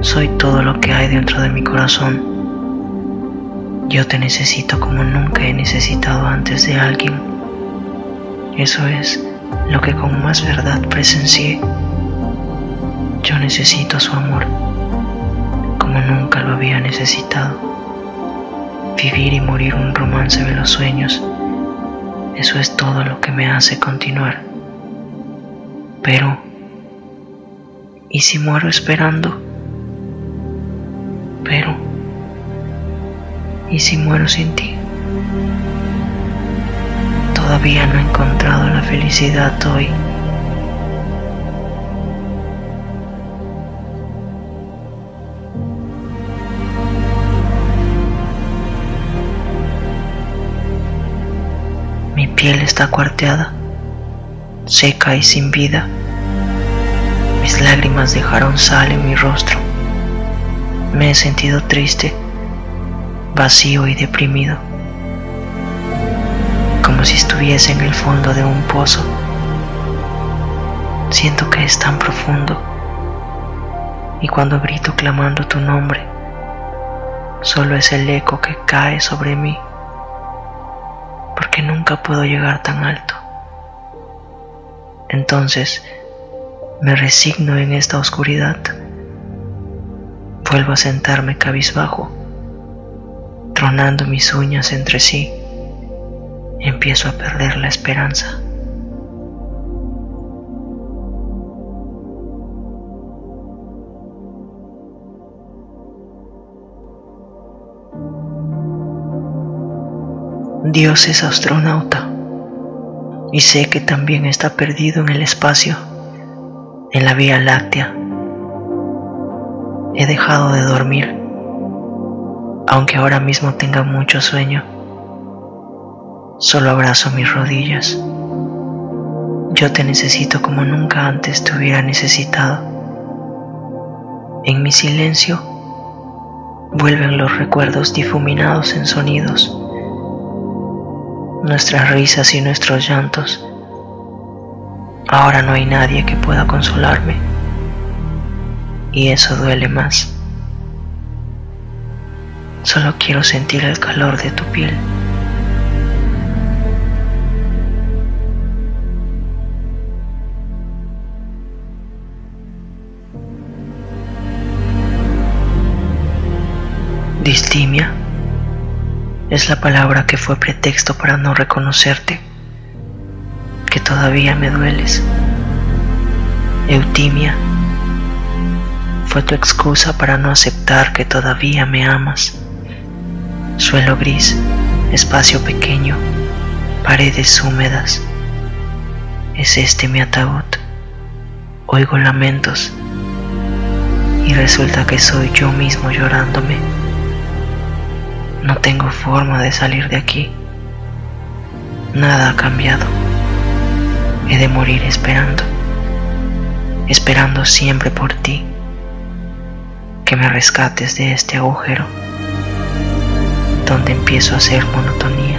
soy todo lo que hay dentro de mi corazón. Yo te necesito como nunca he necesitado antes de alguien. Eso es lo que con más verdad presencié. Yo necesito su amor como nunca lo había necesitado. Vivir y morir un romance de los sueños, eso es todo lo que me hace continuar. Pero, ¿y si muero esperando? ¿Y si muero sin ti? Todavía no he encontrado la felicidad hoy. Mi piel está cuarteada, seca y sin vida. Mis lágrimas dejaron sal en mi rostro. Me he sentido triste, vacío y deprimido, como si estuviese en el fondo de un pozo. Siento que es tan profundo y cuando grito clamando tu nombre, solo es el eco que cae sobre mí, porque nunca puedo llegar tan alto. Entonces me resigno en esta oscuridad Vuelvo a sentarme cabizbajo, tronando mis uñas entre sí. Empiezo a perder la esperanza. Dios es astronauta y sé que también está perdido en el espacio, en la Vía Láctea He dejado de dormir, aunque ahora mismo tenga mucho sueño. Solo abrazo mis rodillas. Yo te necesito como nunca antes te hubiera necesitado. En mi silencio vuelven los recuerdos difuminados en sonidos, nuestras risas y nuestros llantos. Ahora no hay nadie que pueda consolarme y eso duele más. Solo quiero sentir el calor de tu piel. Distimia es la palabra que fue pretexto para no reconocerte, que todavía me dueles. Eutimia tu excusa para no aceptar que todavía me amas. Suelo gris, espacio pequeño, paredes húmedas. Es este mi ataúd. Oigo lamentos y resulta que soy yo mismo llorándome. No tengo forma de salir de aquí. Nada ha cambiado. He de morir esperando, esperando siempre por ti que me rescates de este agujero donde empiezo a hacer monotonía,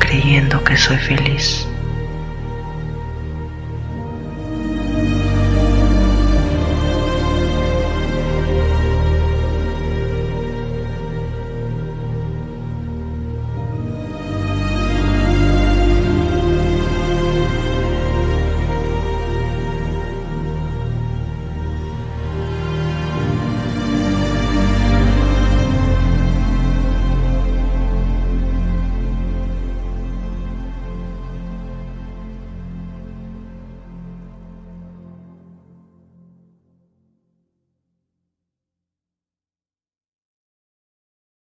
creyendo que soy feliz.